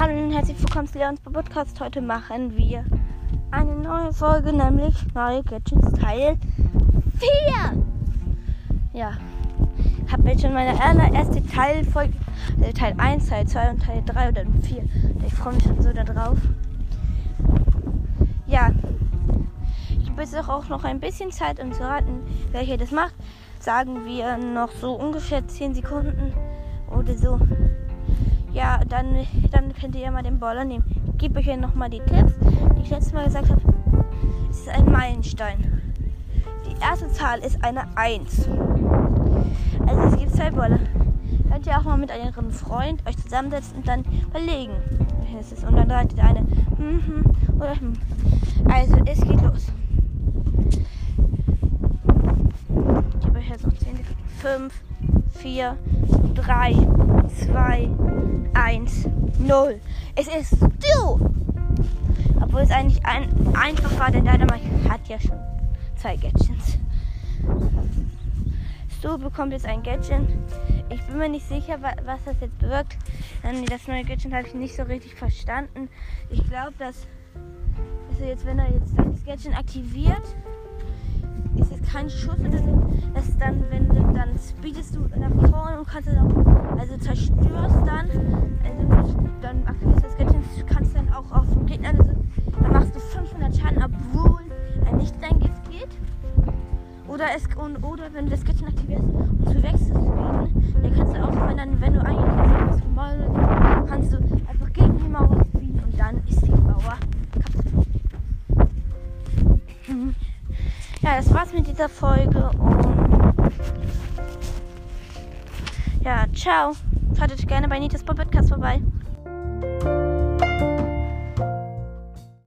Hallo und herzlich willkommen zu Leons Podcast. Heute machen wir eine neue Folge, nämlich neue Gadgets Teil 4. Ja, ich habe jetzt schon meine allererste Teilfolge, also Teil 1, Teil 2 und Teil 3 oder 4. Ich freue mich schon so darauf. Ja, ich habe auch noch ein bisschen Zeit, um zu raten, welcher das macht. Sagen wir noch so ungefähr 10 Sekunden oder so. Dann, dann könnt ihr mal den Baller nehmen. Ich gebe euch ja nochmal die Tipps, die ich letztes Mal gesagt habe. Es ist ein Meilenstein. Die erste Zahl ist eine 1. Also es gibt zwei Baller. Könnt ihr auch mal mit eurem Freund euch zusammensetzen und dann überlegen. welches es ist. Und dann ratet ihr eine hm, hm hm. Also es geht los. Ich gebe euch jetzt noch 10 Sekunden. 5, 4, 3, 2, 1, 0. Es ist du! Obwohl es eigentlich ein, einfach war, denn Dynamite hat ja schon zwei Gadgets. Stu bekommt jetzt ein Gadget. Ich bin mir nicht sicher, was das jetzt bewirkt. Das neue Gadget habe ich nicht so richtig verstanden. Ich glaube, dass, dass er jetzt, wenn er jetzt das Gadget aktiviert, ist es kein Schuss oder so. Das dann, wenn du dann speedest du nach vorne und kannst dann auch, Oder, es, und, oder wenn du das Gadget aktivierst und du wechselst speeden, dann kannst du auch, wenn, dann, wenn du eigentlich was vom Ball kannst du einfach gegen die Mauer speeden und dann ist die Mauer kaputt. Ja, das war's mit dieser Folge und ja, ciao. Schaut gerne bei Nitas Podcast vorbei.